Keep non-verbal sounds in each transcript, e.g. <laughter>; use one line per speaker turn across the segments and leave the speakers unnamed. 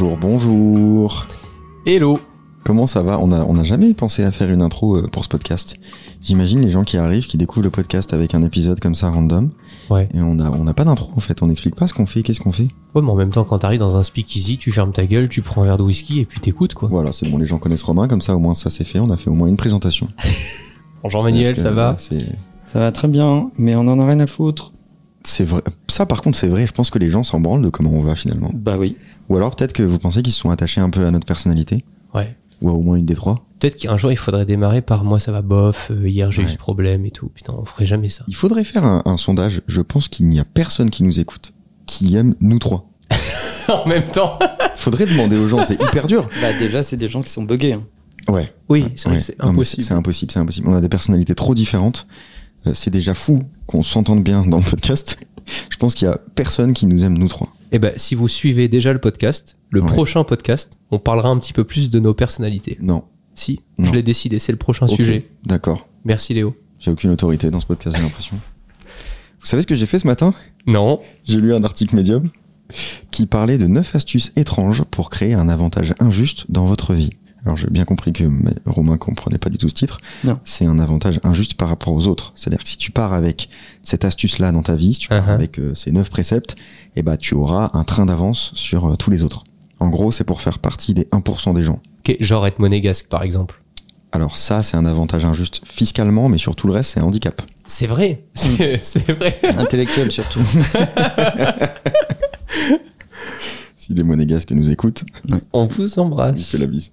Bonjour, bonjour.
Hello
Comment ça va On n'a on a jamais pensé à faire une intro euh, pour ce podcast. J'imagine les gens qui arrivent, qui découvrent le podcast avec un épisode comme ça random.
Ouais.
Et on n'a on a pas d'intro en fait, on n'explique pas ce qu'on fait, qu'est-ce qu'on fait.
Ouais, mais en même temps, quand t'arrives dans un speakeasy, tu fermes ta gueule, tu prends un verre de whisky et puis t'écoutes, quoi.
Voilà, c'est bon, les gens connaissent Romain, comme ça au moins ça c'est fait, on a fait au moins une présentation. <laughs>
Bonjour Manuel, ça va
Ça va très bien, mais on en a rien à foutre.
c'est vrai. Ça par contre c'est vrai, je pense que les gens s'en branlent de comment on va finalement.
Bah oui.
Ou alors peut-être que vous pensez qu'ils se sont attachés un peu à notre personnalité,
Ouais.
ou à au moins une des trois.
Peut-être qu'un jour, il faudrait démarrer par moi, ça va bof, euh, hier j'ai eu ce problème et tout. Putain, on ferait jamais ça.
Il faudrait faire un, un sondage, je pense qu'il n'y a personne qui nous écoute, qui aime nous trois. <laughs>
en même temps <laughs>
Faudrait demander aux gens, c'est hyper dur. <laughs>
Bah déjà, c'est des gens qui sont buggés. hein.
Ouais.
Oui, c'est
Ouais.
impossible.
C'est impossible, c'est impossible. On a des personnalités trop différentes. Euh, c'est déjà fou qu'on s'entende bien dans le podcast. Je pense qu'il y a personne qui nous aime nous trois.
Eh ben, si vous suivez déjà le podcast, le
Ouais.
prochain podcast, on parlera un petit peu plus de nos personnalités.
Non.
Si,
Non.
je l'ai décidé, c'est le prochain sujet.
D'accord.
Merci Léo.
J'ai aucune autorité dans ce podcast, j'ai l'impression. Vous savez ce que j'ai fait ce matin?
Non
J'ai lu un article médium qui parlait de 9 astuces étranges pour créer un avantage injuste dans votre vie. Alors j'ai bien compris que Romain comprenait pas du tout ce titre.
Non.
C'est un avantage injuste par rapport aux autres. C'est-à-dire que si tu pars avec cette astuce-là dans ta vie, si tu pars
Uh-huh.
avec euh, ces 9 préceptes, eh ben tu auras un train d'avance sur euh, tous les autres. En gros, c'est pour faire partie des 1% des gens.
Ok, genre être monégasque par exemple.
Alors ça, c'est un avantage injuste fiscalement, mais sur tout le reste, c'est un handicap.
C'est vrai, c'est <laughs> c'est vrai.
Intellectuel surtout. <laughs>
Si les monégasques nous écoutent,
On vous
on
embrasse.
fait la bise.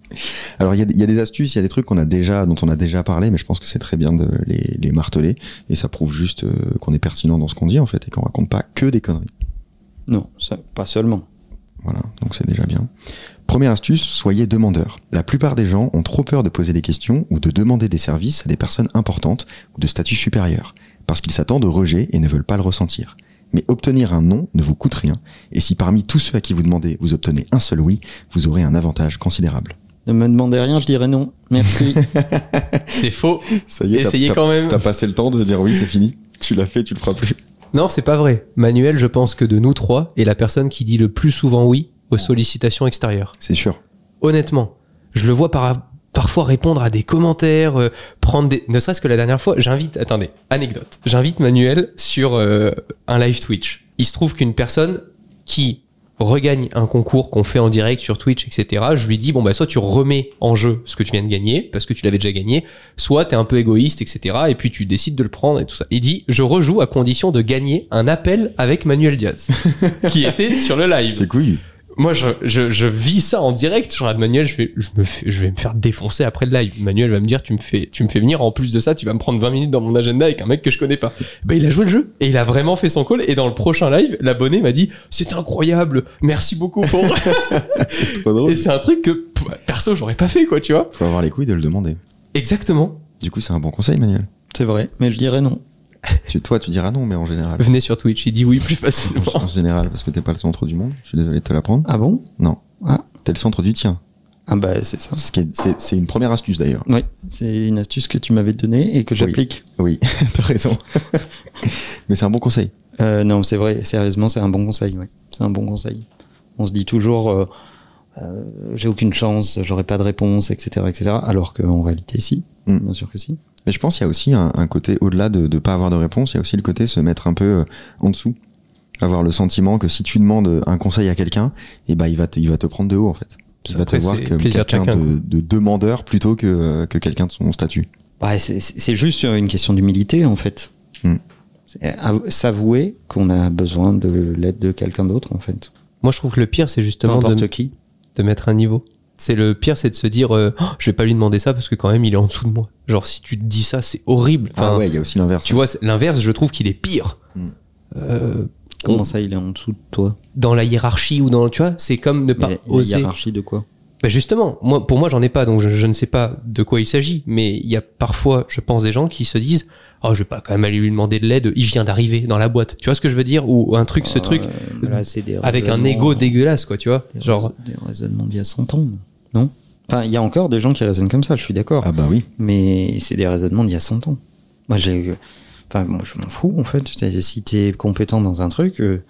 Alors il y, a- il y a des astuces, il y a des trucs qu'on a déjà, dont on a déjà parlé, mais je pense que c'est très bien de les, les marteler et ça prouve juste euh, qu'on est pertinent dans ce qu'on dit en fait et qu'on raconte pas que des conneries.
non, ça, pas seulement.
Voilà, donc c'est déjà bien. Première astuce, soyez demandeur. La plupart des gens ont trop peur de poser des questions ou de demander des services à des personnes importantes ou de statut supérieur, parce qu'ils s'attendent au rejet et ne veulent pas le ressentir. Mais obtenir un non ne vous coûte rien, et si parmi tous ceux à qui vous demandez, vous obtenez un seul oui, vous aurez un avantage considérable.
Ne me demandez rien, je dirais non. Merci. <laughs>
C'est faux.
Ça y est,
Essayez quand même.
T'as passé le temps de dire oui, c'est fini. Tu l'as fait, tu le feras plus.
Non, c'est pas vrai. Manuel, je pense que de nous trois, est la personne qui dit le plus souvent oui aux sollicitations extérieures.
C'est sûr.
Honnêtement, je le vois par, parfois répondre à des commentaires, euh, prendre des. Ne serait-ce que la dernière fois, j'invite. Attendez, anecdote. J'invite Manuel sur euh, un live Twitch. Il se trouve qu'une personne qui regagne un concours qu'on fait en direct sur Twitch, etc. Je lui dis bon bah soit tu remets en jeu ce que tu viens de gagner parce que tu l'avais déjà gagné, soit t'es un peu égoïste, etc. Et puis tu décides de le prendre et tout ça. Il dit je rejoue à condition de gagner un appel avec Manuel Diaz <laughs> qui était sur le live.
C'est couillu.
Moi, je, je, je vis ça en direct. Je regarde Manuel, je, fais, je, me fais, je vais me faire défoncer après le live. Manuel va me dire, tu me fais, tu me fais venir. En plus de ça, tu vas me prendre 20 minutes dans mon agenda avec un mec que je connais pas. Ben, il a joué le jeu et il a vraiment fait son call. Et dans le prochain live, l'abonné m'a dit, c'est incroyable. Merci beaucoup pour. <laughs> <laughs>
Trop drôle.
et c'est un truc que, perso, j'aurais pas fait, quoi, tu vois.
Faut avoir les couilles de le demander.
Exactement.
Du coup, c'est un bon conseil, Manuel.
c'est vrai, mais je dirais non. <laughs>
Tu, toi, tu diras non, mais en général.
Venez sur Twitch, il dit oui plus
En
facilement.
général, parce que t'es pas le centre du monde. Je suis désolé de te l'apprendre.
Ah bon?
Non.
Ah.
T'es le centre du tien.
Ah bah c'est ça.
Ce qui est- C'est une première astuce d'ailleurs.
Oui, c'est une astuce que tu m'avais donnée et que j'applique.
Oui, <laughs> t'as raison. <laughs> mais c'est un bon conseil.
Euh, non, c'est vrai, sérieusement, c'est un bon conseil. Ouais. C'est un bon conseil. On se dit toujours, euh, euh, j'ai aucune chance, j'aurai pas de réponse, etc., etc. Alors qu'en réalité, si.
Mm.
Bien sûr que si.
Mais je pense qu'il y a aussi un, un côté, au-delà de ne pas avoir de réponse, il y a aussi le côté se mettre un peu euh, en dessous. Avoir le sentiment que si tu demandes un conseil à quelqu'un, eh ben, il, va te, il va te prendre de haut en fait. Il va te voir comme quelqu'un de, de demandeur plutôt que, euh, que quelqu'un de son statut.
Ouais, c'est- juste une question d'humilité, en fait.
Mm.
Avou- S'avouer qu'on a besoin de l'aide de quelqu'un d'autre, en fait.
Moi, je trouve que le pire, c'est justement de,
qui.
de mettre un niveau. C'est le pire, c'est de se dire, euh, Oh, je vais pas lui demander ça parce que quand même, il est en dessous de moi. Genre, si tu te dis ça, c'est horrible. Enfin,
ah ouais, il y a aussi l'inverse.
Tu vois, l'inverse, je trouve qu'il est pire.
Mm.
Euh,
Comment
on-
ça, il est en dessous de toi?
Dans la hiérarchie ou dans, tu vois, c'est comme ne pas
Mais la
oser.
hiérarchie de quoi?
Bah justement, moi, pour moi, j'en ai pas, donc je, je ne sais pas de quoi il s'agit. Mais il y a parfois, je pense, des gens qui se disent, oh, je vais pas quand même aller lui demander de l'aide. Il vient d'arriver dans la boîte. Tu vois ce que je veux dire? Ou un truc, ce truc
là, c'est des
avec un ego dégueulasse, quoi. Tu vois
des
Genre,
des raisonnements d'il y a 100 ans, non? Enfin, il y a encore des gens qui raisonnent comme ça, je suis d'accord.
Ah bah oui.
Mais c'est des raisonnements d'il y a 100 ans. Moi, j'ai eu. Enfin, moi, je m'en fous, en fait. Si t'es compétent dans un truc, euh,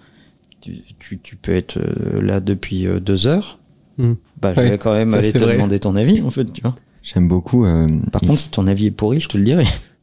tu, tu, tu peux être euh, là depuis euh, deux heures.
Hmm.
Bah, je
Ouais,
vais quand même aller te
vrai.
demander ton avis, en fait, tu vois.
J'aime beaucoup. euh,
Par contre, si ton avis est pourri, je te le dirai.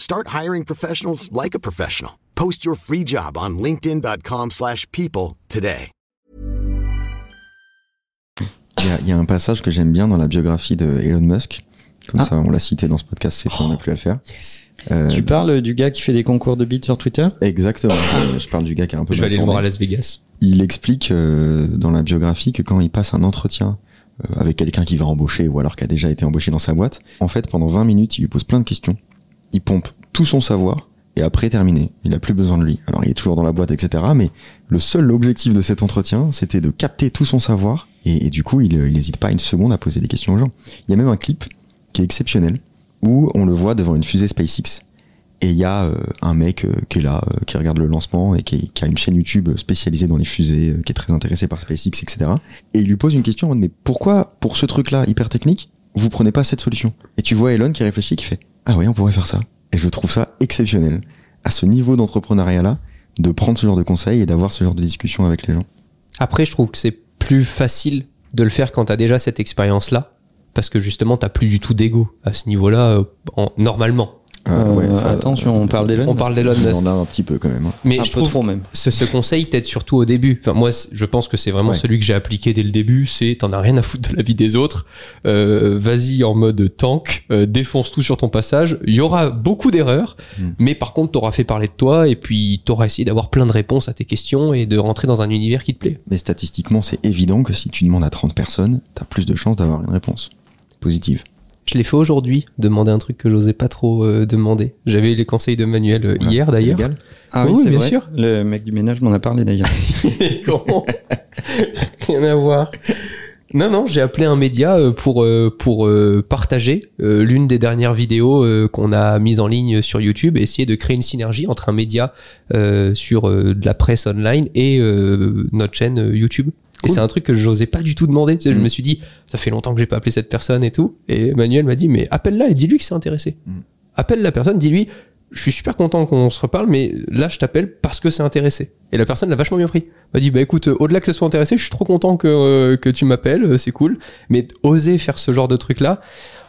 Start hiring professionals like a professional. Post your free job on linkedin.com/people slash people today.
Il y, a- il y a un passage que j'aime bien dans la biographie de Elon Musk. Comme
Ah.
ça, on l'a cité dans ce podcast, c'est fait, on n'a plus à le faire. Euh,
Tu parles du gars qui fait des concours de beats sur Twitter?
Exactement. Euh, je parle du gars qui a un peu
Je vais aller le voir à Las Vegas.
Il explique euh, dans la biographie que quand il passe un entretien euh, avec quelqu'un qui va embaucher ou alors qui a déjà été embauché dans sa boîte, en fait, pendant 20 minutes, il lui pose plein de questions. Il pompe tout son savoir et après terminé, il a plus besoin de lui. Alors il est toujours dans la boîte, etc. Mais le seul objectif de cet entretien, c'était de capter tout son savoir et, du coup, il n'hésite pas une seconde à poser des questions aux gens. Il y a même un clip qui est exceptionnel où on le voit devant une fusée SpaceX et il y a euh, un mec euh, qui est là, euh, qui regarde le lancement et qui, a une chaîne YouTube spécialisée dans les fusées, euh, qui est très intéressé par SpaceX, etc. Et il lui pose une question en mode, mais pourquoi, pour ce truc-là hyper technique, vous prenez pas cette solution? Et tu vois Elon qui réfléchit, qui fait, ah oui, on pourrait faire ça. Et je trouve ça exceptionnel, à ce niveau d'entrepreneuriat-là, de prendre ce genre de conseils et d'avoir ce genre de discussion avec les gens.
Après, je trouve que c'est plus facile de le faire quand t'as déjà cette expérience-là. Parce que justement, t'as plus du tout d'ego à ce niveau-là, euh, en- normalement.
Euh, ouais, ça-
attention, on parle d'Elon
On parle d'Elon Musk.
en a un petit peu quand même. hein.
Mais
un
je
peu
trouve
trop même.
ce, ce conseil t'aide surtout au début. Enfin, moi, je pense que c'est vraiment
Ouais.
celui que j'ai appliqué dès le début. C'est t'en as rien à foutre de la vie des autres. Euh, Vas-y en mode tank, euh, défonce tout sur ton passage. Il y aura beaucoup d'erreurs,
Mm.
mais par contre, t'auras fait parler de toi et puis t'auras essayé d'avoir plein de réponses à tes questions et de rentrer dans un univers qui te plaît.
Mais statistiquement, c'est évident que si tu demandes à 30 personnes, t'as plus de chances d'avoir une réponse positive.
Je l'ai fait aujourd'hui, demander un truc que j'osais pas trop euh, demander. J'avais eu les conseils de Manuel euh, hier d'ailleurs.
Ah oui,
Oui,
c'est
bien
vrai.
sûr.
Le mec du ménage m'en a parlé d'ailleurs. <laughs>
Comment? Rien à voir. Non, non, j'ai appelé un média euh, pour, pour partager l'une des dernières vidéos qu'on a mises en ligne sur YouTube et essayer de créer une synergie entre un média sur de la presse online et notre chaîne euh, Et c'est un truc que j'osais pas du tout demander. Tu sais, Je
Mm.
me suis dit, ça fait longtemps que j'ai pas appelé cette personne et tout. Et Manuel m'a dit, mais appelle-la et dis-lui que c'est intéressé.
Mm.
Appelle la personne, dis-lui, je suis super content qu'on se reparle, mais là, je t'appelle parce que c'est intéressé. Et la personne l'a vachement bien pris. Elle m'a dit, bah écoute, euh, au-delà que ce soit intéressé, je suis trop content que, euh, que tu m'appelles, euh, c'est cool. Mais oser faire ce genre de truc-là,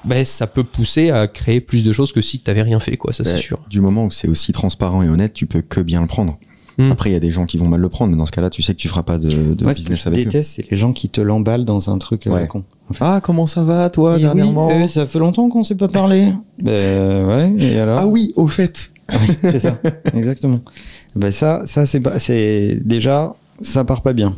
bah, ça peut pousser à créer plus de choses que si t'avais rien fait, quoi, ça c'est sûr.
Du moment où c'est aussi transparent et honnête, tu peux que bien le prendre.
Mm.
Après, il y a des gens qui vont mal le prendre, mais dans ce cas-là, tu sais que tu feras pas de, de
Moi, ce que
business
je
avec eux.
déteste, c'est les gens qui te l'emballent dans un truc à la con. En fait.
Ah, comment ça va, toi, dernièrement
oui, euh, ça fait longtemps qu'on s'est pas parlé. <laughs> Ben ouais, et alors
Ah oui, au fait.
Oui, c'est ça, <laughs> exactement. Ben ça, ça c'est pas, c'est déjà, ça part pas bien.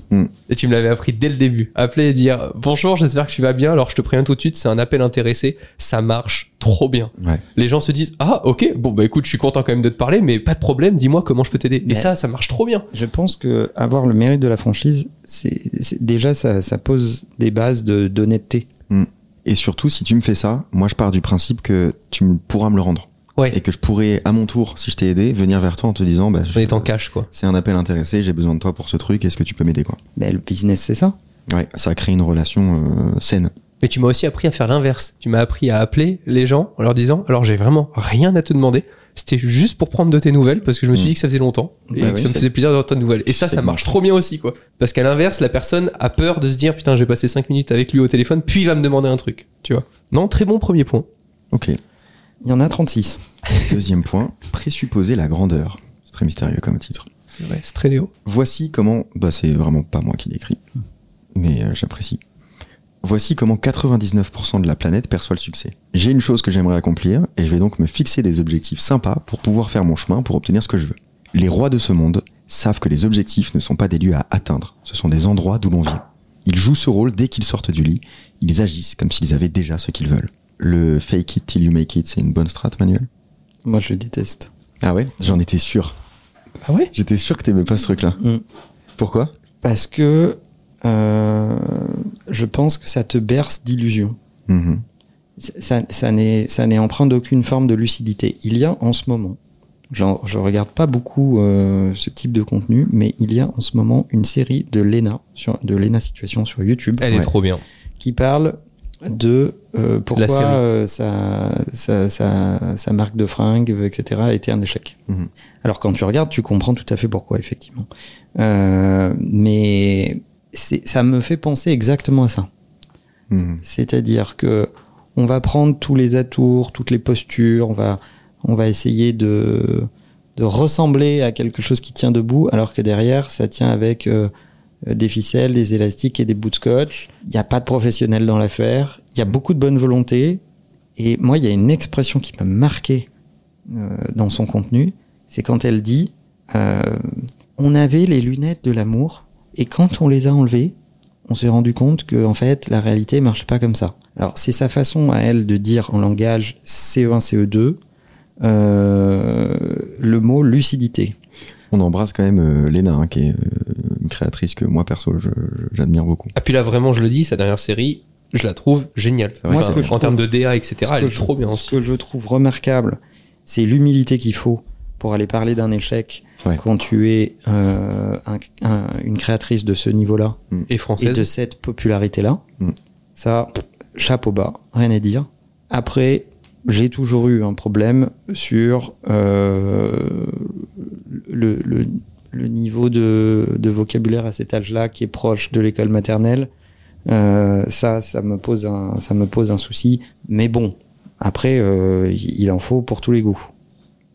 Et tu me l'avais appris dès le début. Appeler et dire, bonjour, j'espère que tu vas bien, alors je te préviens tout de suite, c'est un appel intéressé, ça marche trop bien.
Ouais.
Les gens se disent, ah ok, bon bah écoute, je suis content quand même de te parler, mais pas de problème, dis-moi comment je peux t'aider. Et ça, ça marche trop bien.
Je pense que avoir le mérite de la franchise, c'est déjà ça, ça pose des bases de d'honnêteté.
Et surtout, si tu me fais ça, moi, je pars du principe que tu me- pourras me le rendre.
Ouais.
Et que je pourrais, à mon tour, si je t'ai aidé, venir vers toi en te disant, bah,
On
je-
est en cash, quoi.
c'est un appel intéressé, j'ai besoin de toi pour ce truc, est-ce que tu peux m'aider, quoi?
Ben le business c'est ça.
Ouais, ça crée une relation euh, saine.
Mais tu m'as aussi appris à faire l'inverse. Tu m'as appris à appeler les gens en leur disant, alors j'ai vraiment rien à te demander. C'était juste pour prendre de tes nouvelles parce que je me suis
Mm.
dit que ça faisait longtemps et
Bah
que
oui,
ça me faisait plaisir d'avoir tes nouvelles. Et ça, ça marche trop bien aussi, quoi. Parce qu'à l'inverse, la personne a peur de se dire, putain, j'ai passé 5 minutes avec lui au téléphone, puis il va me demander un truc. Tu vois. Non, très bon premier point.
Ok.
Il y en a 36. <laughs>
Deuxième point, présupposer la grandeur. C'est très mystérieux comme titre.
C'est vrai, c'est très Léo.
Voici comment, bah c'est vraiment pas moi qui l'écris, mais euh, j'apprécie. Voici comment 99% de la planète perçoit le succès. J'ai une chose que j'aimerais accomplir et je vais donc me fixer des objectifs sympas pour pouvoir faire mon chemin pour obtenir ce que je veux. Les rois de ce monde savent que les objectifs ne sont pas des lieux à atteindre, ce sont des endroits d'où l'on vient. Ils jouent ce rôle dès qu'ils sortent du lit, ils agissent comme s'ils avaient déjà ce qu'ils veulent. Le fake it till you make it, c'est une bonne strat, Manuel?
Moi je le déteste.
Ah ouais? J'en étais sûr.
Ah ouais?
J'étais sûr que t'aimais pas ce truc-là.
Mm.
Pourquoi?
Parce que euh, je pense que ça te berce d'illusions.
Mhm.
Ça, ça n'est ça n'est empreint d'aucune forme de lucidité. Il y a en ce moment, genre, je regarde pas beaucoup euh, ce type de contenu, mais il y a en ce moment une série de Lena sur de Lena Situation sur YouTube
Elle est trop bien.
qui parle de euh, pourquoi
série.
euh, sa, sa, sa- sa marque de fringues, etc., a été un échec.
Mhm.
Alors quand tu regardes, tu comprends tout à fait pourquoi, effectivement. Euh, mais ça me fait penser exactement à ça.
Mhm.
C'est-à-dire que on va prendre tous les atours, toutes les postures, on va, on va essayer de, de ressembler à quelque chose qui tient debout, alors que derrière, ça tient avec euh, des ficelles, des élastiques et des bouts de scotch. Il n'y a pas de professionnel dans l'affaire. Il y a beaucoup de bonne volonté. Et moi, il y a une expression qui m'a marqué euh, dans son contenu. C'est quand elle dit euh, On avait les lunettes de l'amour, et quand on les a enlevées, on s'est rendu compte que en fait la réalité marche pas comme ça. Alors c'est sa façon à elle de dire en langage E CE1 CE2 euh, le mot lucidité.
On embrasse quand même euh, Léna, hein, qui est euh, une créatrice que moi perso j'admire beaucoup.
Ah, puis là, vraiment, je le dis, sa dernière série, je la trouve géniale.
Moi,
que
ce
en termes de DA, etc.,
Ce
elle est
je-
trop bien
Ce
aussi.
que je trouve remarquable, c'est l'humilité qu'il faut pour aller parler d'un échec
Ouais.
quand tu es euh, un- un- une créatrice de ce niveau-là
Et
et
française.
de cette popularité-là.
Mm.
Ça, chapeau bas, rien à dire. Après, j'ai toujours eu un problème sur euh, le, le- le niveau de, de vocabulaire à cet âge-là qui est proche de l'école maternelle. Euh, ça, ça me pose un, ça me pose un souci. Mais bon, après, euh, il il en faut pour tous les goûts.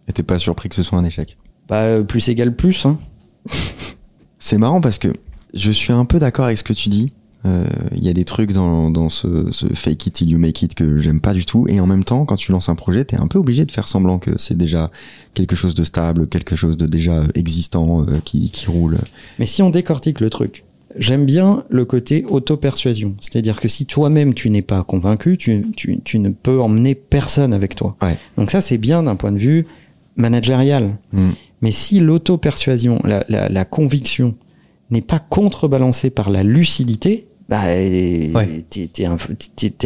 Et t'es pas surpris que ce soit un échec?
Bah, euh, plus égale plus. Hein. <laughs>
C'est marrant parce que je suis un peu d'accord avec ce que tu dis. Euh, Il y a des trucs dans, dans ce, ce fake it till you make it que j'aime pas du tout. Et en même temps, quand tu lances un projet, t'es un peu obligé de faire semblant que c'est déjà quelque chose de stable, quelque chose de déjà existant, euh, qui, qui roule.
Mais si on décortique le truc, j'aime bien le côté auto-persuasion. C'est-à-dire que si toi-même tu n'es pas convaincu, tu, tu, tu ne peux emmener personne avec toi.
Ouais.
Donc ça, c'est bien d'un point de vue managérial.
Mm.
Mais si l'auto-persuasion, la, la, la conviction n'est pas contrebalancée par la lucidité, bah,
Ouais.
t'es, un, fou-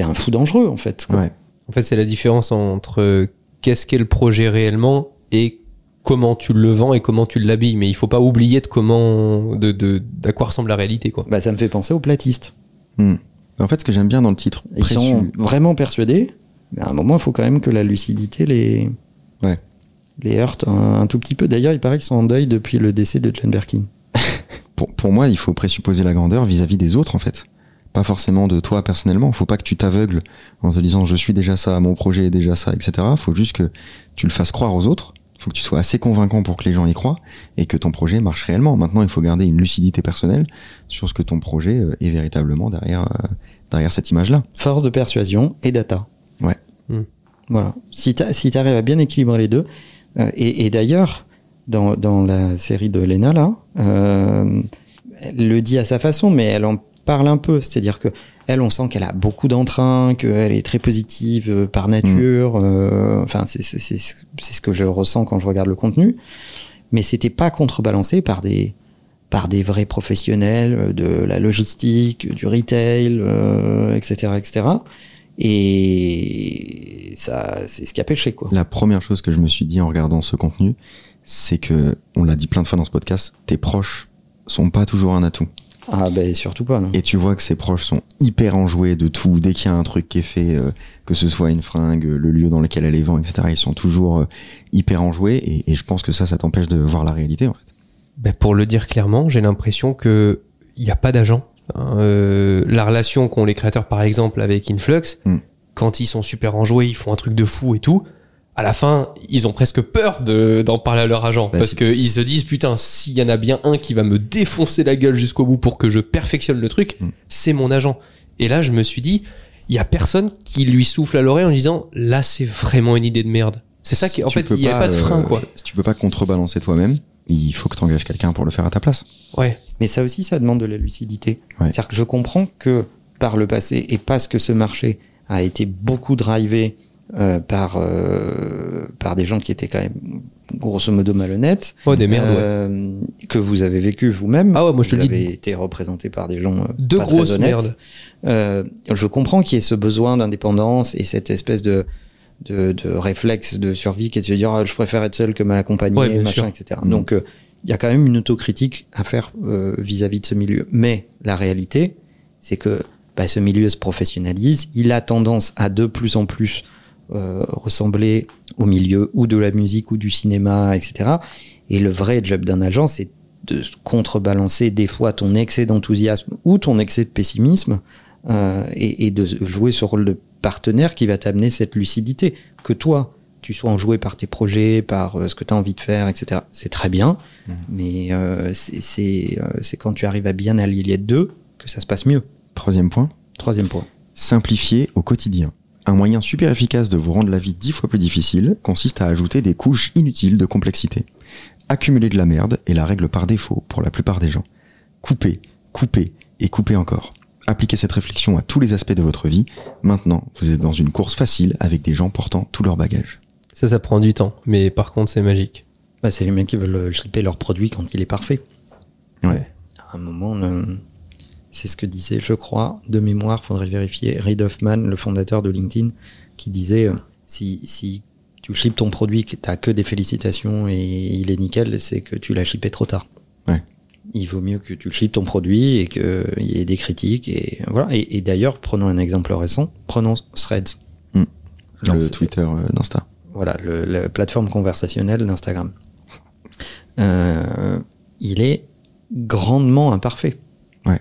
un dangereux en fait. quoi.
Ouais.
En fait, c'est la différence entre qu'est-ce qu'est le projet réellement et comment tu le vends et comment tu l'habilles. Mais il faut pas oublier de comment, de, de, d'à quoi ressemble la réalité, quoi.
Bah, ça me fait penser aux platistes.
Mm. En fait, ce que j'aime bien dans le titre,
Ils
précieux-
sont vraiment persuadés, mais à un moment, il faut quand même que la lucidité les,
Ouais.
Les heurte un, un tout petit peu. D'ailleurs, il paraît qu'ils sont en deuil depuis le décès de Glenn Birkin. <laughs>
pour, pour moi, il faut présupposer la grandeur vis-à-vis des autres, en fait. Pas forcément de toi personnellement. Faut pas que tu t'aveugles en te disant je suis déjà ça, mon projet est déjà ça, etc. Faut juste que tu le fasses croire aux autres. Faut que tu sois assez convaincant pour que les gens y croient et que ton projet marche réellement. Maintenant, il faut garder une lucidité personnelle sur ce que ton projet euh, est véritablement derrière, euh, derrière cette image-là.
Force de persuasion et data.
Ouais.
Hmm.
Voilà. Si tu si arrives à bien équilibrer les deux, et, et d'ailleurs, dans, dans la série de Lena, là, euh, elle le dit à sa façon, mais elle en parle un peu. C'est-à-dire que elle, on sent qu'elle a beaucoup d'entrain, qu'elle est très positive euh, par nature. euh, enfin, c'est ce que je ressens quand je regarde le contenu. Mais c'était pas contrebalancé par des par des vrais professionnels euh, de la logistique, du retail, euh, etc., etc. Et ça, c'est ce qui a pêché, quoi.
La première chose que je me suis dit en regardant ce contenu, c'est que, on l'a dit plein de fois dans ce podcast, tes proches sont pas toujours un atout.
Ah ben surtout pas, non.
Et tu vois que ses proches sont hyper enjoués de tout. Dès qu'il y a un truc qui est fait, euh, que ce soit une fringue, le lieu dans lequel elle les vend, etc., ils sont toujours euh, hyper enjoués. Et, et je pense que ça, ça t'empêche de voir la réalité, en fait.
Ben, pour le dire clairement, j'ai l'impression que il n'y a pas d'agent. Hein, euh, la relation qu'ont les créateurs, par exemple, avec Influx,
Mm.
quand ils sont super enjoués, ils font un truc de fou et tout. À la fin, ils ont presque peur de, d'en parler à leur agent.
Bah,
parce qu'ils se disent, putain, s'il y en a bien un qui va me défoncer la gueule jusqu'au bout pour que je perfectionne le truc,
Mm.
c'est mon agent. Et là, je me suis dit, il y a personne qui lui souffle à l'oreille en disant, là, c'est vraiment une idée de merde. C'est ça qui, en fait, il n'y a pas de frein,
euh,
quoi.
Si tu peux pas contrebalancer toi-même, il faut que tu engages quelqu'un pour le faire à ta place.
Ouais.
Mais ça aussi, ça demande de la lucidité.
Ouais.
C'est-à-dire que je comprends que par le passé, et parce que ce marché a été beaucoup drivé euh, par, euh, par des gens qui étaient quand même grosso modo malhonnêtes.
Oh, des merdes, ouais.
euh, Que vous avez vécu vous-même.
Ah ouais, moi, je te
vous
le dis.
avez été représenté par des gens
Deux
pas très
grosses
honnêtes.
merdes.
Euh, je comprends qu'il y ait ce besoin d'indépendance et cette espèce de, de, de réflexe de survie qui est de se dire ah, je préfère être seul que mal accompagné,
Ouais, bien
machin,
sûr.
etc. Donc euh, il y a quand même une autocritique à faire euh, vis-à-vis de ce milieu. Mais la réalité, c'est que bah, ce milieu se professionnalise, il a tendance à de plus en plus euh, ressembler au milieu ou de la musique ou du cinéma, etc. Et le vrai job d'un agent, c'est de contrebalancer des fois ton excès d'enthousiasme ou ton excès de pessimisme euh, et, et de jouer ce rôle de partenaire qui va t'amener cette lucidité. Que toi, tu sois enjoué par tes projets, par euh, ce que tu as envie de faire, etc. C'est très bien,
Mhm.
mais euh, euh, c'est quand tu arrives à bien allier les deux que ça se passe mieux.
Troisième point,
Troisième point.
simplifier au quotidien. Un moyen super efficace de vous rendre la vie dix fois plus difficile consiste à ajouter des couches inutiles de complexité. Accumuler de la merde est la règle par défaut pour la plupart des gens. Couper, couper et couper encore. Appliquez cette réflexion à tous les aspects de votre vie. Maintenant, vous êtes dans une course facile avec des gens portant tout leur bagage.
Ça, ça prend du temps. Mais par contre, c'est magique.
Bah, c'est les mecs qui veulent euh, shipper leur produit quand il est parfait.
Ouais.
À un moment, c'est ce que disait, je crois, de mémoire, faudrait vérifier, Reid Hoffman, le fondateur de LinkedIn, qui disait euh, si, si tu shippes ton produit, que t'as que des félicitations et il est nickel, c'est que tu l'as shippé trop tard.
Ouais.
Il vaut mieux que tu shippes ton produit et qu'il y ait des critiques. Et, voilà. et, et d'ailleurs, prenons un exemple récent, prenons Threads. Genre,
Le Twitter euh, d'Insta.
voilà, le- la plateforme conversationnelle d'Instagram. Euh, il est grandement imparfait.
Ouais.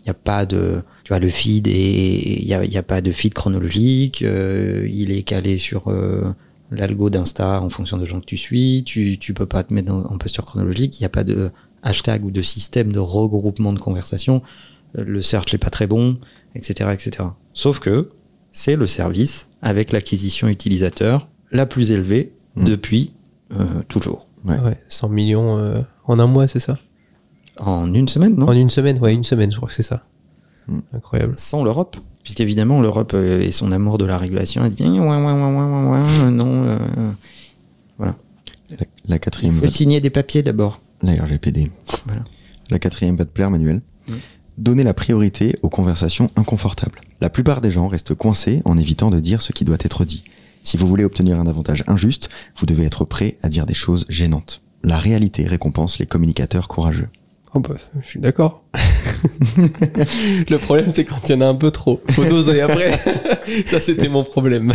Il n'y a pas de, tu vois, le feed il y a, y a pas de feed chronologique. euh, il est calé sur euh, l'algo d'Insta en fonction des gens que tu suis. Tu, tu peux pas te mettre dans- en posture chronologique. Il n'y a pas de hashtag ou de système de regroupement de conversation. Euh, Le search n'est pas très bon, etc., etc. Sauf que c'est le service avec l'acquisition utilisateur la plus élevée
Mm.
depuis euh, toujours.
Ouais.
Ouais, 100 millions euh, en un mois, c'est ça?
En une semaine, non?
En une semaine, ouais, une semaine, je crois que c'est ça.
Hmm.
Incroyable.
Sans l'Europe. Puisqu'évidemment, l'Europe euh, et son amour de la régulation a dit ouais, ouais, ouais, ouais, ouais, ouais, non, euh,
La, la
il
quatrième,
faut signer des papiers d'abord.
La RGPD.
Voilà.
La quatrième va te plaire, Manuel. Donner la priorité aux conversations inconfortables. La plupart des gens restent coincés en évitant de dire ce qui doit être dit. Si vous voulez obtenir un avantage injuste, vous devez être prêt à dire des choses gênantes. La réalité récompense les communicateurs courageux.
Oh bah, je suis d'accord. <laughs> Le problème, c'est quand il y en a un peu trop. Faut doser après. <laughs> ça, c'était mon problème.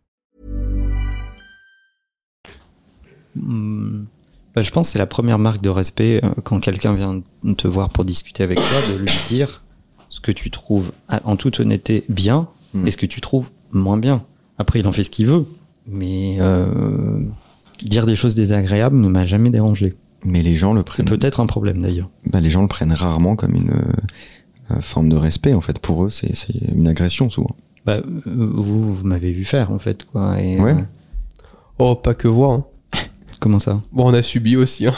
Hmm, bah, je pense que c'est la première marque de respect euh, quand quelqu'un vient te voir pour discuter avec toi, de lui dire ce que tu trouves ah, en toute honnêteté bien
Mm.
et ce que tu trouves moins bien. Après, il en fait ce qu'il veut, mais euh, dire des choses désagréables ne m'a jamais dérangé.
Mais les gens le
C'est
prennent,
peut-être un problème d'ailleurs.
bah, les gens le prennent rarement comme une euh, forme de respect. En fait, pour eux, c'est c'est une agression souvent.
Bah, vous, vous m'avez vu faire en fait quoi. Et,
Ouais.
euh,
Oh, pas que voir. hein.
Comment ça
Bon, on a subi aussi. Hein.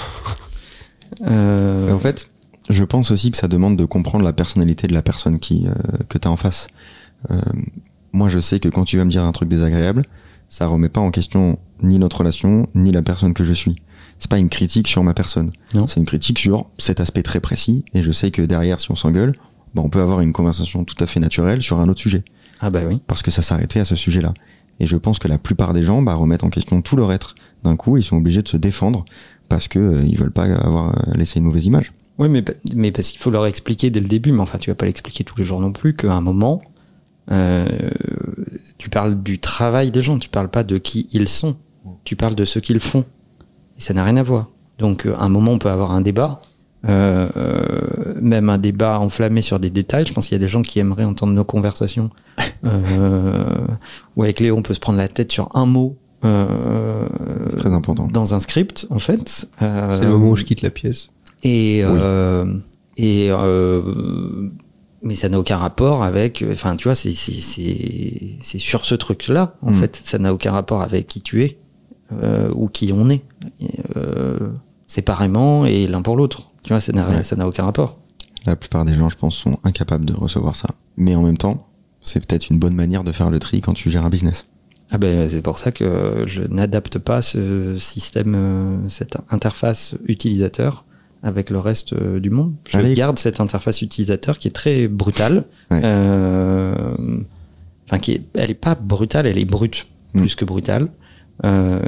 Euh,
En fait, je pense aussi que ça demande de comprendre la personnalité de la personne qui euh, que t'as en face. Euh, moi, je sais que quand tu vas me dire un truc désagréable, ça remet pas en question ni notre relation, ni la personne que je suis. C'est pas une critique sur ma personne.
Non.
C'est une critique sur cet aspect très précis. Et je sais que derrière, si on s'engueule, bah, on peut avoir une conversation tout à fait naturelle sur un autre sujet.
Ah bah oui.
Parce que ça s'arrêtait à ce sujet-là. Et je pense que la plupart des gens bah, remettent en question tout leur être d'un coup. Ils sont obligés de se défendre parce que euh, ils veulent pas avoir euh, laissé une mauvaise image.
Oui, mais, mais parce qu'il faut leur expliquer dès le début, mais enfin, tu vas pas l'expliquer tous les jours non plus, qu'à un moment, euh, tu parles du travail des gens, tu parles pas de qui ils sont, tu parles de ce qu'ils font. Et ça n'a rien à voir. Donc, euh, à un moment, on peut avoir un débat, euh, euh, même un débat enflammé sur des détails. Je pense qu'il y a des gens qui aimeraient entendre nos conversations. <laughs> Euh, ou avec Léo, on peut se prendre la tête sur un mot. Euh,
C'est très important.
dans un script, en fait. Euh,
C'est le moment où je quitte la pièce.
Et, euh, et euh, mais ça n'a aucun rapport avec. Enfin, tu vois, c'est c'est sur ce truc-là, en
Mm.
fait, ça n'a aucun rapport avec qui tu es euh, ou qui on est, Et, euh, séparément et l'un pour l'autre. Tu vois, ça n'a
Ouais.
ça n'a aucun rapport.
La plupart des gens, je pense, sont incapables de recevoir ça. Mais en même temps, c'est peut-être une bonne manière de faire le tri quand tu gères un business.
Ah ben, c'est pour ça que je n'adapte pas ce système, euh, cette interface utilisateur avec le reste euh, du monde. Je
Allez.
garde cette interface utilisateur qui est très brutale.
Ouais.
Euh, Enfin, qui est, elle est pas brutale, elle est brute,
Mm.
plus que brutale. Euh,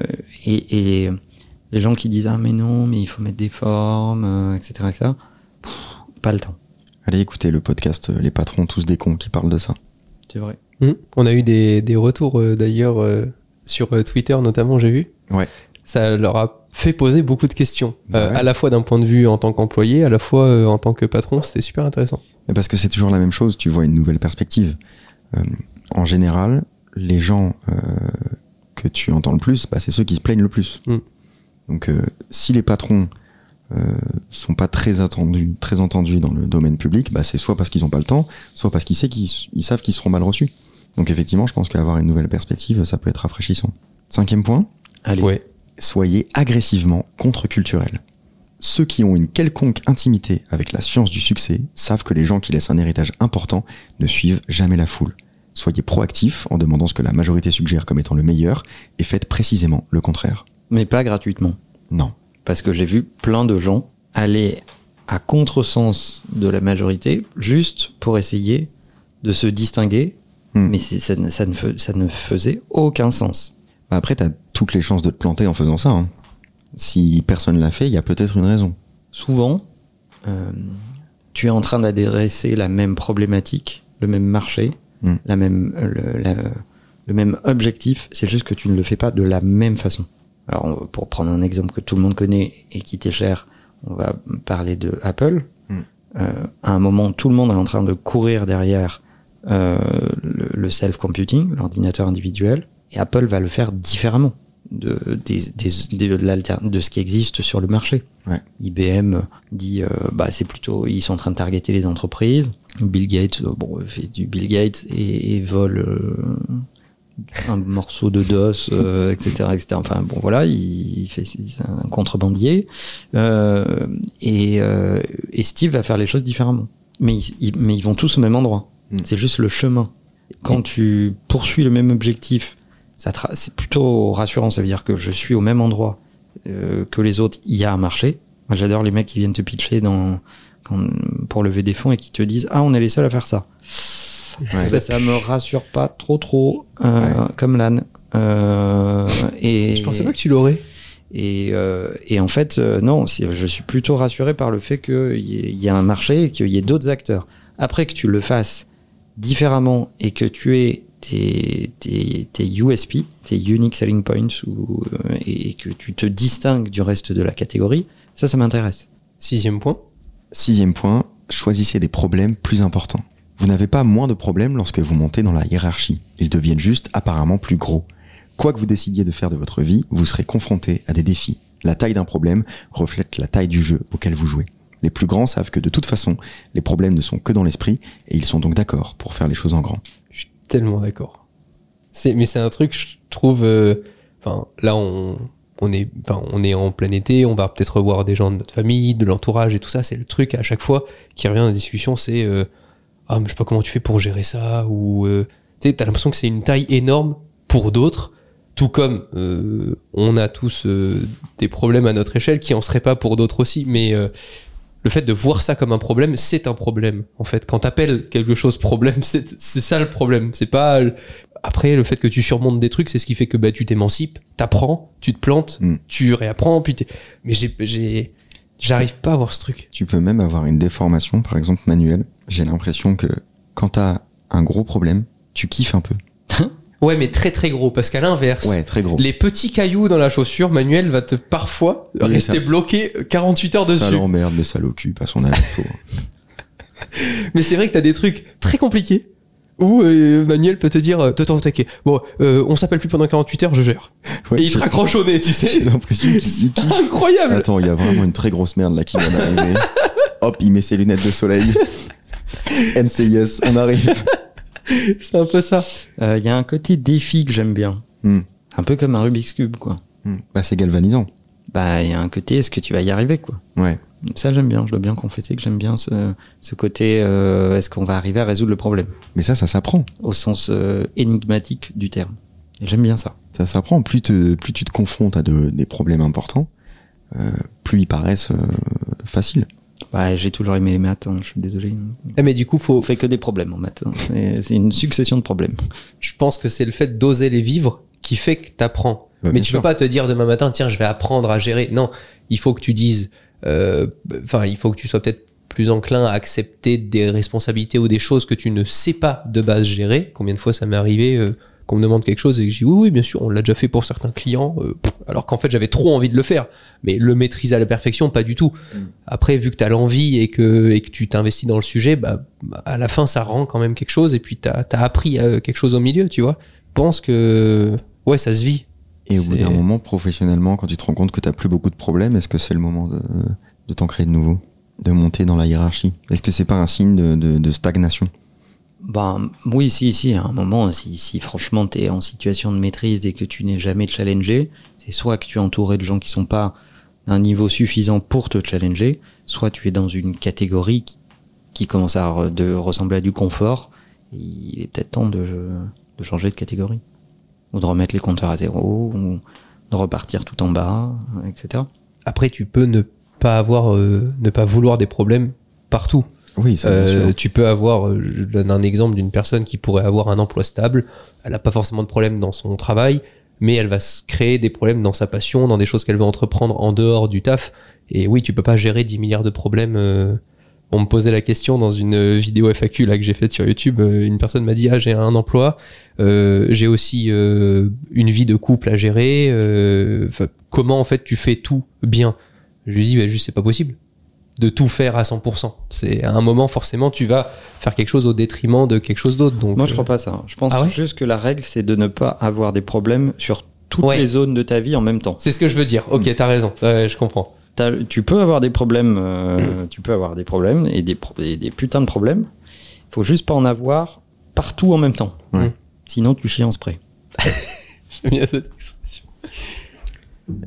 et, et les gens qui disent ah mais non, mais il faut mettre des formes, etc., etc. pff, pas le temps.
Allez écouter le podcast Les patrons tous des cons qui parlent de ça.
C'est vrai.
Hmm. On a eu des, des retours euh, d'ailleurs euh, sur euh, Twitter notamment, j'ai vu.
Ouais.
Ça leur a fait poser beaucoup de questions,
Bah ouais.
à la fois d'un point de vue en tant qu'employé, à la fois en tant que patron. C'était super intéressant.
Mais parce que c'est toujours la même chose, tu vois une nouvelle perspective. En général, les gens que tu entends le plus, bah, c'est ceux qui se plaignent le plus.
Mm.
Donc si les patrons euh, sont pas très attendus, très entendus dans le domaine public, bah, c'est soit parce qu'ils ont pas le temps, soit parce qu'ils savent qu'ils ils savent qu'ils seront mal reçus. Donc effectivement, je pense qu'avoir une nouvelle perspective, ça peut être rafraîchissant. Cinquième point,
Allez.
Ouais.
soyez agressivement contre-culturels. Ceux qui ont une quelconque intimité avec la science du succès savent que les gens qui laissent un héritage important ne suivent jamais la foule. Soyez proactifs en demandant ce que la majorité suggère comme étant le meilleur et faites précisément le contraire.
Mais pas gratuitement.
Non.
Parce que j'ai vu plein de gens aller à contresens de la majorité juste pour essayer de se distinguer,
Hmm.
mais ça, ne- ça ne ça ne faisait aucun sens.
Bah Après, t'as toutes les chances de te planter en faisant ça. hein. Si personne l'a fait, il y a peut-être une raison.
Souvent, euh, tu es en train d'adresser la même problématique, le même marché,
Hmm.
la même, euh, le, la- le même objectif, c'est juste que tu ne le fais pas de la même façon. Alors, on- pour prendre un exemple que tout le monde connaît et qui t'est cher, on va parler de Apple.
Hmm.
Euh, à un moment, tout le monde est en train de courir derrière euh, le, le self-computing, l'ordinateur individuel, et Apple va le faire différemment de, des, des- des- de, l'alter- de ce qui existe sur le marché.
Ouais.
IBM dit, euh, bah, c'est plutôt, ils sont en train de targeter les entreprises. Bill Gates, euh, bon, fait du Bill Gates et, et vole euh, un morceau de DOS, etc., etc. Enfin, bon, voilà, il, il fait, un contrebandier. Et, et Steve va faire les choses différemment. Mais ils, ils- mais ils vont tous au même endroit.
Mm.
C'est juste le chemin. Quand tu poursuis le même objectif, c'est plutôt rassurant. Ça veut dire que je suis au même endroit euh, que les autres. Il y a un marché. Moi, j'adore les mecs qui viennent te pitcher dans, quand- pour lever des fonds et qui te disent Ah, on est les seuls à faire ça.
Ouais.
Ça, ça me rassure pas trop, trop, euh, comme l'âne. Euh, et
Je pensais pas que tu l'aurais.
et, euh, et en fait, euh, non, je suis plutôt rassuré par le fait qu'il y, y a un marché et qu'il y ait d'autres acteurs. Après que tu le fasses différemment et que tu aies tes, tes, tes USP, tes Unique Selling Points, ou, euh, et que tu te distingues du reste de la catégorie, ça, ça m'intéresse.
Sixième point.
Sixième point, choisissez des problèmes plus importants. Vous n'avez pas moins de problèmes lorsque vous montez dans la hiérarchie. Ils deviennent juste apparemment plus gros. Quoi que vous décidiez de faire de votre vie, vous serez confronté à des défis. La taille d'un problème reflète la taille du jeu auquel vous jouez. Les plus grands savent que de toute façon, les problèmes ne sont que dans l'esprit et ils sont donc d'accord pour faire les choses en grand.
Je suis tellement d'accord. Mais c'est un truc, je trouve. euh, Enfin, là, on, on est, en plein été. On va peut-être revoir des gens de notre famille, de l'entourage et tout ça. C'est le truc à chaque fois qui revient dans la discussion. C'est euh, ah, mais je sais pas comment tu fais pour gérer ça ou euh, tu sais, t'as l'impression que c'est une taille énorme pour d'autres. Tout comme on a tous des problèmes à notre échelle qui en seraient pas pour d'autres aussi. Mais le fait de voir ça comme un problème, c'est un problème. En fait, quand t'appelles quelque chose problème, <laughs> c'est c'est ça le problème. C'est pas après le fait que tu surmontes des trucs, c'est ce qui fait que bah tu t'émancipes, t'apprends, tu te plantes,
Mm.
tu réapprends, puis t'es- mais j'ai j'ai j'arrive pas à voir ce truc.
Tu peux même avoir une déformation, par exemple manuelle. J'ai l'impression que quand t'as un gros problème, tu kiffes un peu.
Ouais, mais très très gros, parce qu'à l'inverse,
Ouais, très gros.
les petits cailloux dans la chaussure, Manuel va te parfois
Oui,
rester
ça-
bloqué 48 heures
Ça
dessus.
l'emmerde, mais ça l'occupe à son âge. <laughs>
Mais c'est vrai que t'as des trucs très compliqués où euh, Manuel peut te dire euh, t'inquiète, bon, euh, on s'appelle plus pendant 48 heures, je gère.
Ouais,
Et il te raccroche au nez, tu sais.
J'ai l'impression qu'il. <laughs>
Incroyable
Attends, il y a vraiment une très grosse merde là qui vient d'arriver. <laughs> Hop, il met ses lunettes de soleil. NCIS, on arrive. <laughs>
C'est un peu ça.
Euh, Il y a un côté défi que j'aime bien.
Hmm.
Un peu comme un Rubik's Cube, quoi.
Hmm. Bah, c'est galvanisant.
Bah, il y a un côté, est-ce que tu vas y arriver, quoi?
Ouais.
Ça, j'aime bien. Je dois bien confesser que j'aime bien ce, ce côté, euh, est-ce qu'on va arriver à résoudre le problème?
Mais ça, ça s'apprend.
Au sens euh, énigmatique du terme. J'aime bien ça.
Ça s'apprend. Plus, te- plus tu te confrontes à de- des problèmes importants, euh, plus ils paraissent euh, faciles.
Bah, j'ai toujours aimé les maths, hein, je suis désolé.
Eh, mais du coup, faut,
On fait que des problèmes en maths. hein. C'est c'est une succession de problèmes.
je pense que c'est le fait d'oser les vivre qui fait que t'apprends.
Bah,
mais
bien
tu
sûr.
peux pas te dire demain matin, tiens, je vais apprendre à gérer. Non, il faut que tu dises, euh, enfin, il faut que tu sois peut-être plus enclin à accepter des responsabilités ou des choses que tu ne sais pas de base gérer. Combien de fois ça m'est arrivé euh, qu'on me demande quelque chose et que je dis oui, oui, bien sûr, on l'a déjà fait pour certains clients, euh, alors qu'en fait j'avais trop envie de le faire, mais le maîtriser à la perfection, pas du tout. Après, vu que tu as l'envie et que, et que tu t'investis dans le sujet, bah, à la fin, ça rend quand même quelque chose et puis tu as, appris euh, quelque chose au milieu, tu vois. Je pense que, ouais, ça se vit.
Et au bout d'un moment, professionnellement, quand tu te rends compte que tu plus beaucoup de problèmes, est-ce que c'est le moment de, de t'en créer de nouveau De monter dans la hiérarchie? Est-ce que c'est pas un signe de, de- de stagnation?
Ben, oui, si, si, à un moment, si, si franchement tu es en situation de maîtrise et que tu n'es jamais challengé, c'est soit que tu es entouré de gens qui sont pas d'un niveau suffisant pour te challenger, soit tu es dans une catégorie qui, qui commence à de ressembler à du confort. Il est peut-être temps de, de changer de catégorie. Ou de remettre les compteurs à zéro, ou de repartir tout en bas, etc.
Après, tu peux ne pas avoir, euh, ne pas vouloir des problèmes partout.
Oui, ça,
Euh, tu peux avoir, euh, je donne un exemple d'une personne qui pourrait avoir un emploi stable. Elle n'a pas forcément de problème dans son travail, mais elle va se créer des problèmes dans sa passion, dans des choses qu'elle veut entreprendre en dehors du taf. Et oui, tu peux pas gérer 10 milliards de problèmes. euh. On me posait la question dans une vidéo FAQ là que j'ai faite sur YouTube. Une personne m'a dit ah j'ai un emploi, euh, j'ai aussi euh, une vie de couple à gérer. comment en fait tu fais tout bien? Je lui dis bah, juste c'est pas possible de tout faire à 100%. C'est à un moment forcément tu vas faire quelque chose au détriment de quelque chose d'autre. Donc
Moi, je
euh,
crois pas ça. Je pense
Ah ouais
juste que la règle, c'est de ne pas avoir des problèmes sur toutes
Ouais.
les zones de ta vie en même temps.
c'est ce que je veux dire. Ok, t'as raison. Ouais, je comprends.
Tu peux avoir des problèmes, euh, tu peux avoir des problèmes et des, pro- et des putains de problèmes. Il faut juste pas en avoir partout en même temps.
Ouais.
Sinon, tu chies en spray. <laughs>
J'aime bien cette expression.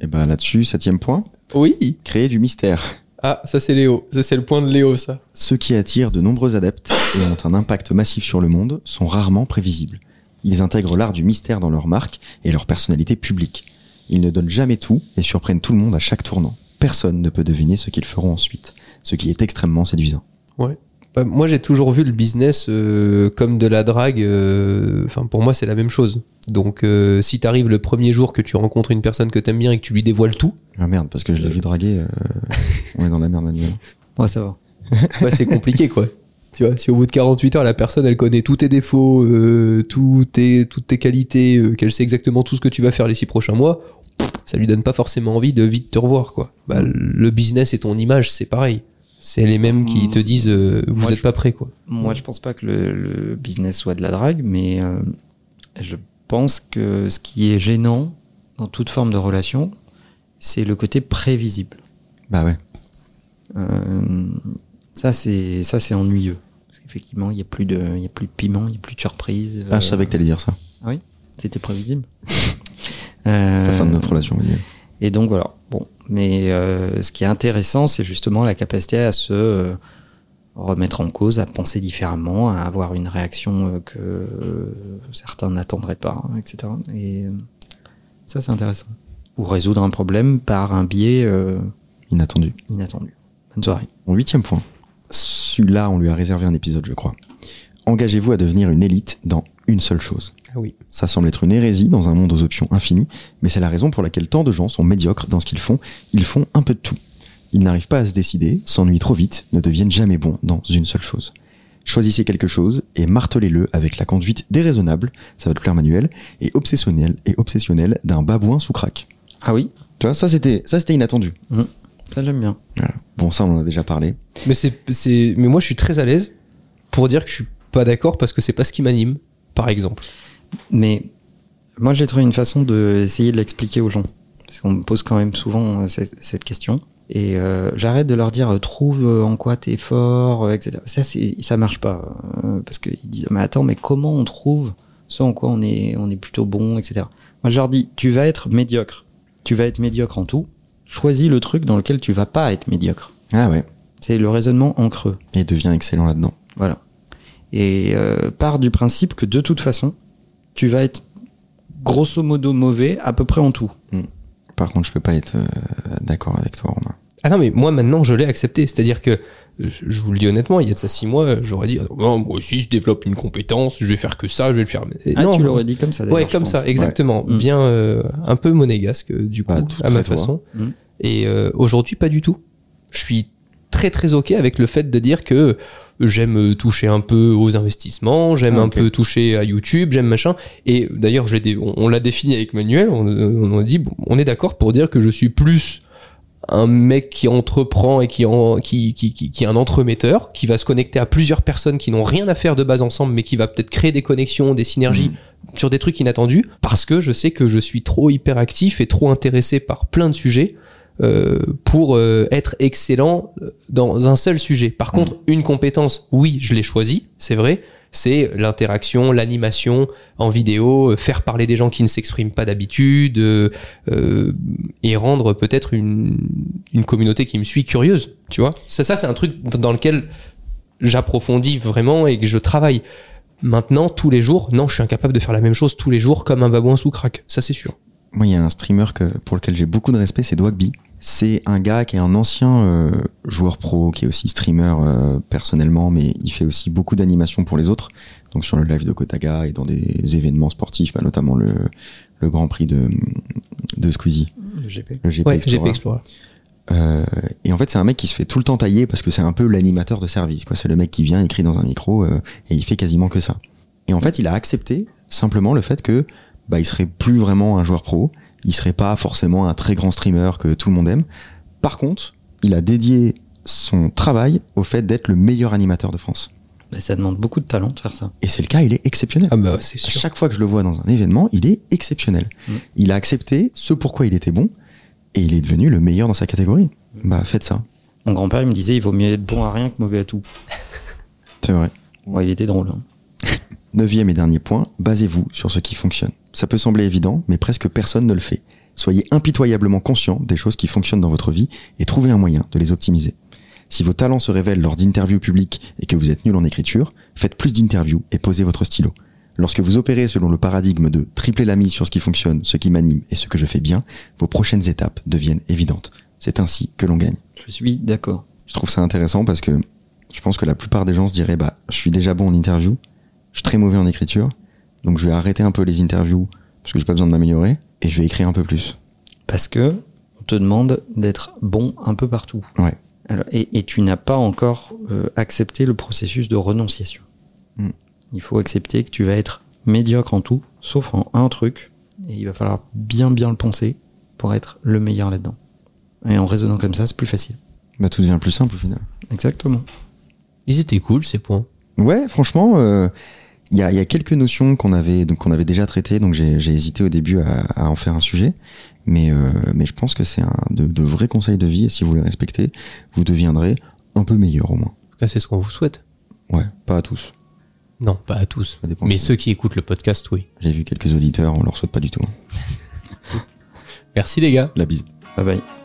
Et ben là-dessus, septième point,
Oui.
créer du mystère.
Ah, ça c'est Léo. Ça c'est le point de Léo, ça.
Ceux qui attirent de nombreux adeptes et ont un impact massif sur le monde sont rarement prévisibles. Ils intègrent l'art du mystère dans leur marque et leur personnalité publique. Ils ne donnent jamais tout et surprennent tout le monde à chaque tournant. Personne ne peut deviner ce qu'ils feront ensuite, ce qui est extrêmement séduisant.
Bah, moi, j'ai toujours vu le business euh, comme de la drague. euh, Enfin, pour moi, c'est la même chose. Donc, euh, si t'arrives le premier jour que tu rencontres une personne que t'aimes bien et que tu lui dévoiles tout,
Ah merde, parce que je l'ai vu draguer, euh, <laughs> on est dans la merde manuelle.
Ouais, ça va. <laughs>
bah, c'est compliqué, quoi. Tu vois, si au bout de 48 heures, la personne, elle connaît tous tes défauts, euh, tous tes, toutes tes qualités, euh, qu'elle sait exactement tout ce que tu vas faire les six prochains mois, ça lui donne pas forcément envie de vite te revoir, quoi. Bah, le business et ton image, c'est pareil. C'est les mêmes qui te disent, euh, vous
Moi,
êtes
je-
pas prêt, quoi.
Moi, je pense pas que le, le business soit de la drague, mais euh, je pense que ce qui est gênant dans toute forme de relation, c'est le côté prévisible.
Bah ouais.
Euh, ça, c'est ça, c'est ennuyeux. Parce qu'effectivement, il n'y a plus de, il y a plus de piment, il n'y a plus de surprise.
Ah, je savais que t'allais dire ça.
C'était prévisible. <laughs>
La fin de notre relation.
Et donc voilà. Bon, mais euh, ce qui est intéressant, c'est justement la capacité à se euh, remettre en cause, à penser différemment, à avoir une réaction euh, que certains n'attendraient pas, hein, etc. Et euh, ça, c'est intéressant. Ou résoudre un problème par un biais
Inattendu.
inattendu. Bonne soirée.
Mon huitième point. Celui-là, on lui a réservé un épisode, je crois. Engagez-vous à devenir une élite dans une seule chose.
Ah oui.
Ça semble être une hérésie dans un monde aux options infinies, mais c'est la raison pour laquelle tant de gens sont médiocres dans ce qu'ils font. Ils font un peu de tout. Ils n'arrivent pas à se décider, s'ennuient trop vite, ne deviennent jamais bons dans une seule chose. Choisissez quelque chose et martelez-le avec la conduite déraisonnable, ça va te plaire Manuel, et obsessionnel et obsessionnel d'un babouin sous crack.
Ah oui,
Tu vois, ça c'était ça c'était inattendu.
ça j'aime bien.
Voilà. Bon, ça on en a déjà parlé.
Mais c'est, c'est, mais moi je suis très à l'aise pour dire que je suis pas d'accord parce que c'est pas ce qui m'anime, par exemple.
Mais moi, j'ai trouvé une façon d'essayer de l'expliquer aux gens. Parce qu'on me pose quand même souvent euh, cette, cette question. Et euh, j'arrête de leur dire euh, trouve en quoi t'es fort, etc. Ça, ça marche pas. euh, parce qu'ils disent mais attends, mais comment on trouve ce en quoi on est, on est plutôt bon, etc. Moi, je leur dis tu vas être médiocre. Tu vas être médiocre en tout. Choisis le truc dans lequel tu vas pas être médiocre.
Ah ouais.
C'est le raisonnement en creux.
Et devient excellent là-dedans.
Voilà. Et euh, part du principe que de toute façon, tu vas être grosso modo mauvais à peu près en tout.
Par contre, je peux pas être euh, d'accord avec toi, Romain.
Ah non, mais moi maintenant je l'ai accepté. C'est-à-dire que, je, vous le dis honnêtement, il y a de ça six mois, j'aurais dit, non, moi aussi je développe une compétence, je vais faire que ça, je vais le faire. Mais
Ah,
non,
tu l'aurais dit comme ça. d'ailleurs,
Ouais,
je
comme
pense.
ça, exactement.
Mm.
Bien, euh, un peu monégasque du coup,
Bah, tout
à ma
toi.
façon.
Mm.
Et euh, aujourd'hui, pas du tout. Je suis très très ok avec le fait de dire que j'aime toucher un peu aux investissements, j'aime
Ah,
un peu toucher à YouTube, j'aime machin. Et d'ailleurs, on, on l'a défini avec Manuel. On, on a dit, bon, on est d'accord pour dire que je suis plus un mec qui entreprend et qui, en, qui, qui, qui, qui est un entremetteur, qui va se connecter à plusieurs personnes qui n'ont rien à faire de base ensemble, mais qui va peut-être créer des connexions, des synergies sur des trucs inattendus, parce que je sais que je suis trop hyperactif et trop intéressé par plein de sujets euh, pour euh, être excellent dans un seul sujet. Par contre, une compétence, oui, je l'ai choisie, c'est vrai, c'est l'interaction, l'animation en vidéo, euh, faire parler des gens qui ne s'expriment pas d'habitude, euh, euh, et rendre peut-être une, une communauté qui me suit curieuse, tu vois. Ça, ça c'est un truc dans lequel j'approfondis vraiment et que je travaille. Maintenant, tous les jours, non, je suis incapable de faire la même chose tous les jours comme un babouin sous crack, ça c'est sûr.
Moi, il y a un streamer que, pour lequel j'ai beaucoup de respect, c'est Dwagby. C'est un gars qui est un ancien euh, joueur pro, qui est aussi streamer euh, personnellement, mais il fait aussi beaucoup d'animations pour les autres. Donc sur le live de Kotaga et dans des événements sportifs, bah, notamment le, le Grand Prix de, de Squeezie,
Le GP.
le GP
Ouais,
Explorer.
GP Explorer.
Euh, et en fait, c'est un mec qui se fait tout le temps tailler parce que c'est un peu l'animateur de service. quoi. C'est le mec qui vient, écrit dans un micro euh, et il fait quasiment que ça. Et en fait, il a accepté simplement le fait que bah, il serait plus vraiment un joueur pro. Il serait pas forcément un très grand streamer que tout le monde aime. Par contre, il a dédié son travail au fait d'être le meilleur animateur de France.
Ça demande beaucoup de talent de faire ça.
Et c'est le cas, il est exceptionnel.
Ah bah c'est
À
sûr.
chaque fois que je le vois dans un événement, il est exceptionnel.
Mm.
Il a accepté ce pourquoi il était bon et il est devenu le meilleur dans sa catégorie. Bah, faites ça.
Mon grand-père, il me disait il vaut mieux être bon à rien que mauvais à tout.
C'est vrai.
Ouais, il était drôle. hein.
Neuvième et dernier point, basez-vous sur ce qui fonctionne. Ça peut sembler évident, mais presque personne ne le fait. Soyez impitoyablement conscient des choses qui fonctionnent dans votre vie et trouvez un moyen de les optimiser. Si vos talents se révèlent lors d'interviews publiques et que vous êtes nul en écriture, faites plus d'interviews et posez votre stylo. Lorsque vous opérez selon le paradigme de tripler la mise sur ce qui fonctionne, ce qui m'anime et ce que je fais bien, vos prochaines étapes deviennent évidentes. C'est ainsi que l'on gagne.
Je suis d'accord.
Je trouve ça intéressant parce que je pense que la plupart des gens se diraient bah je suis déjà bon en interview, je suis très mauvais en écriture, donc je vais arrêter un peu les interviews parce que j'ai pas besoin de m'améliorer et je vais écrire un peu plus.
Parce que on te demande d'être bon un peu partout.
Ouais.
Alors, et, et tu n'as pas encore euh, accepté le processus de renonciation.
Mm.
Il faut accepter que tu vas être médiocre en tout, sauf en un truc, et il va falloir bien bien le penser pour être le meilleur là-dedans. Et en raisonnant comme ça, c'est plus facile.
Bah tout devient plus simple au final.
Exactement.
Ils étaient cool ces points.
Ouais, franchement, euh, il y, a, il y a quelques notions qu'on avait donc qu'on avait déjà traitées, donc j'ai j'ai hésité au début à, à en faire un sujet, mais euh, mais je pense que c'est un de, de vrais conseils de vie et si vous les respectez, vous deviendrez un peu meilleur au moins.
En tout cas, c'est ce qu'on vous souhaite.
Ouais, pas à tous.
Non, pas à tous.
Ça dépend.
Mais ceux qui écoutent le podcast, oui.
J'ai vu quelques auditeurs, on leur souhaite pas du tout.
Merci les gars.
La bise.
Bye bye.